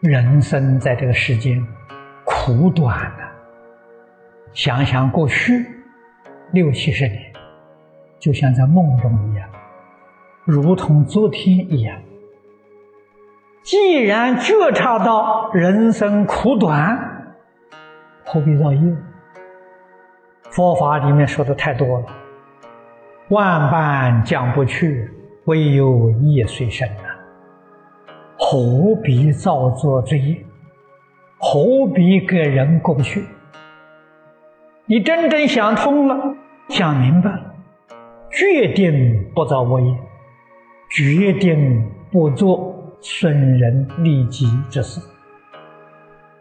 人生在这个世间苦短啊！想想过去六七十年，就像在梦中一样，如同昨天一样。既然觉察到人生苦短，何必造业？佛法里面说的太多了，万般讲不去，唯有业随身呐。何必造作罪业？何必给人过不去？你真正想通了，想明白了，决定不造恶业，决定不做损人利己之事。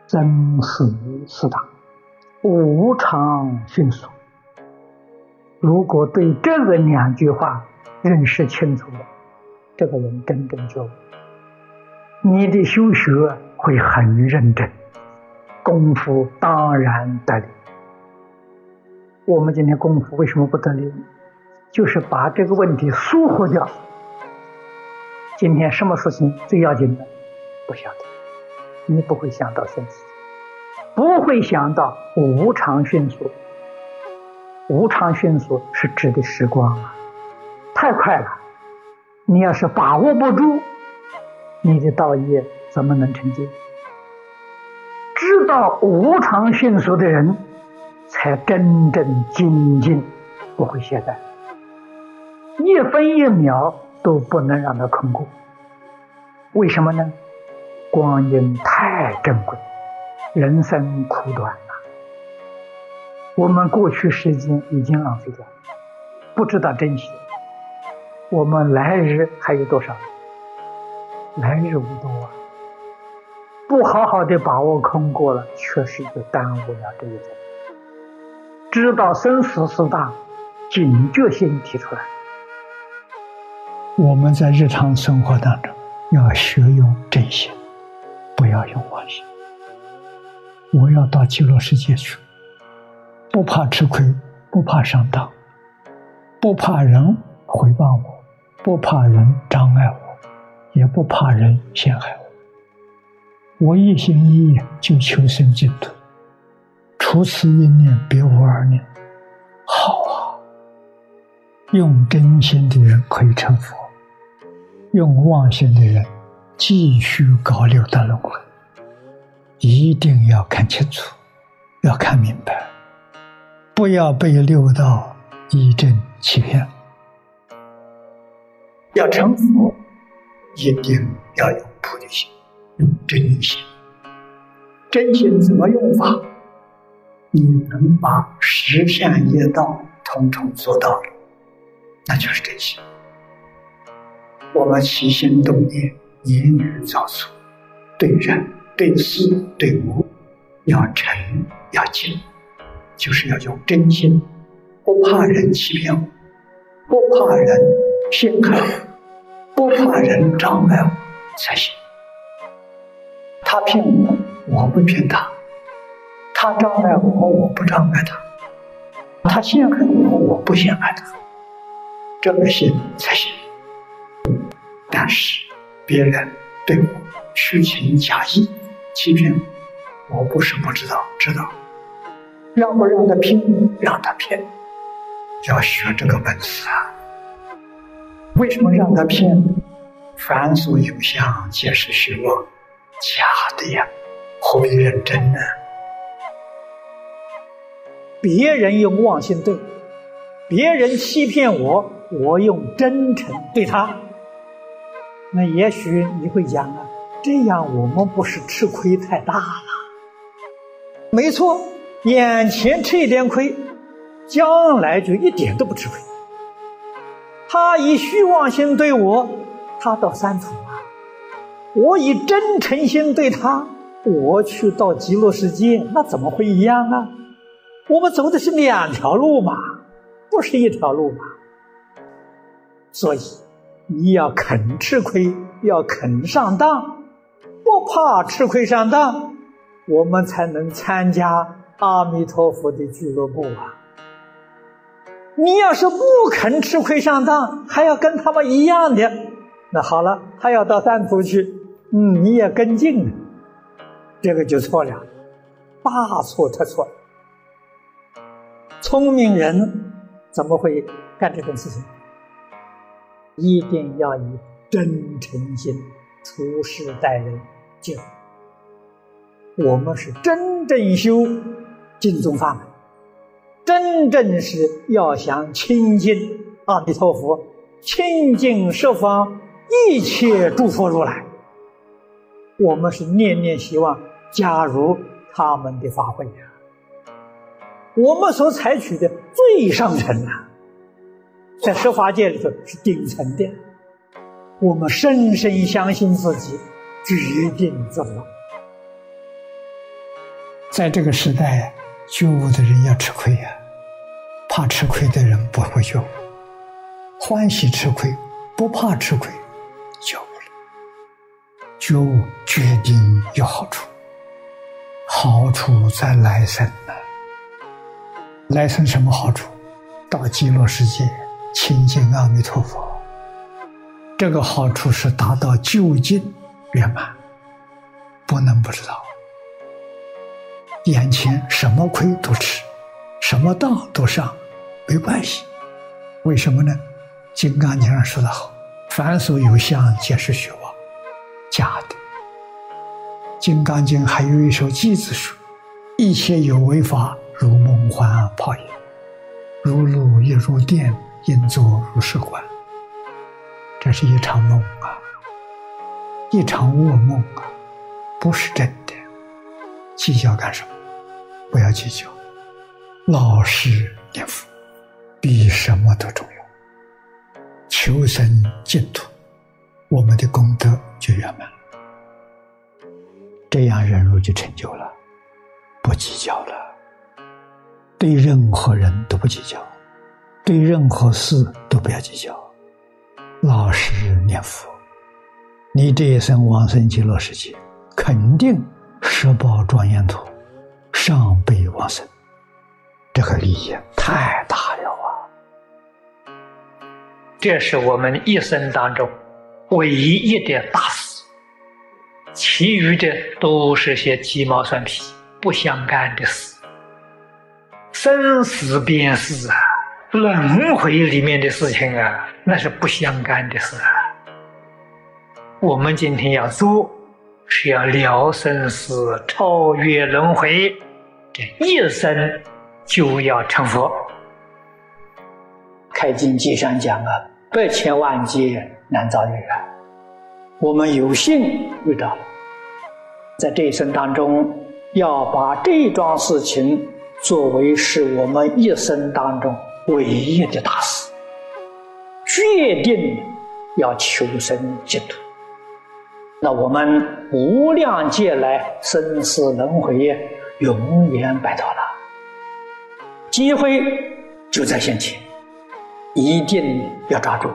生死四大。无常迅速。如果对这个两句话认识清楚了，这个人真正就你的修学会很认真，功夫当然得力。我们今天功夫为什么不得力？就是把这个问题疏忽掉。今天什么事情最要紧的？不晓得，你不会想到生死。不会想到无常迅速，无常迅速是指的时光啊，太快了。你要是把握不住，你的道业怎么能成就？知道无常迅速的人，才真正精进，不会懈怠，一分一秒都不能让它空过。为什么呢？光阴太珍贵。人生苦短呐，我们过去时间已经浪费掉，不知道珍惜。我们来日还有多少？来日无多啊！不好好的把握空过了，确实就耽误了这一生。知道生死四大，警觉性提出来。我们在日常生活当中要学用真心，不要用妄心。我要到极乐世界去，不怕吃亏，不怕上当，不怕人回报我，不怕人障碍我，也不怕人陷害我。我一心一意就求生净土，除此一念，别无二念。好啊！用真心的人可以成佛，用妄心的人继续搞六道轮回。一定要看清楚，要看明白，不要被六道一真欺骗。要成佛，一定要有菩提心，用真心。真心怎么用法？你能把十善业道统统做到了，那就是真心。我们起心动念，言语造作，对人。对事对物要诚要敬，就是要用真心，不怕人欺骗我，不怕人陷害，不怕人障碍我才行。他骗我，我不骗他；他障碍我，我不障碍他；他陷害我，我不陷害他。这个心才行。但是别人对我虚情假意。欺骗我，不是不知道，知道，让不让他骗？让他骗，要学这个本事啊！为什么让他骗？凡所有相，皆是虚妄，假的呀，何必认真呢？别人用妄心对，别人欺骗我，我用真诚对他，那也许你会讲啊。这样我们不是吃亏太大了？没错，眼前吃一点亏，将来就一点都不吃亏。他以虚妄心对我，他到三途啊；我以真诚心对他，我去到极乐世界，那怎么会一样啊？我们走的是两条路嘛，不是一条路嘛。所以你要肯吃亏，要肯上当。不怕吃亏上当，我们才能参加阿弥陀佛的俱乐部啊！你要是不肯吃亏上当，还要跟他们一样的，那好了，他要到三途去，嗯，你也跟进了，这个就错了，大错特错。聪明人怎么会干这种事情？一定要以真诚心处事待人就。我们是真正修净宗法门，真正是要想亲近阿弥陀佛，亲近十方一切诸佛如来。我们是念念希望加入他们的法会呀。我们所采取的最上层啊，在十法界里头是顶层的。我们深深相信自己，决定做到。在这个时代，觉悟的人要吃亏呀，怕吃亏的人不会觉悟，欢喜吃亏，不怕吃亏，觉悟了。觉悟决定有好处，好处在来生呢。来生什么好处？到极乐世界亲近阿弥陀佛。这个好处是达到究竟圆满，不能不知道。眼前什么亏都吃，什么当都上，没关系。为什么呢？《金刚经》上说的好：“凡所有相，皆是虚妄，假的。”《金刚经》还有一首偈子说：“一切有为法，如梦幻泡影，如露亦如电，应作如是观。”这是一场梦啊，一场噩梦啊，不是真的。计较干什么？不要计较，老实念佛，比什么都重要。求生净土，我们的功德就圆满了。这样忍辱就成就了，不计较了，对任何人都不计较，对任何事都不要计较。老实念佛，你这一生往生极乐世界，肯定十宝庄严土，上辈往生，这个利益太大了啊！这是我们一生当中唯一一点大事，其余的都是些鸡毛蒜皮、不相干的事，生死便是啊。轮回里面的事情啊，那是不相干的事啊。我们今天要做，是要了生死、超越轮回，这一生就要成佛。开经偈上讲啊，百千万劫难遭遇啊。我们有幸遇到，在这一生当中，要把这桩事情作为是我们一生当中。唯一的大事，决定要求生净土。那我们无量劫来生死轮回，永远摆脱了。机会就在眼前，一定要抓住。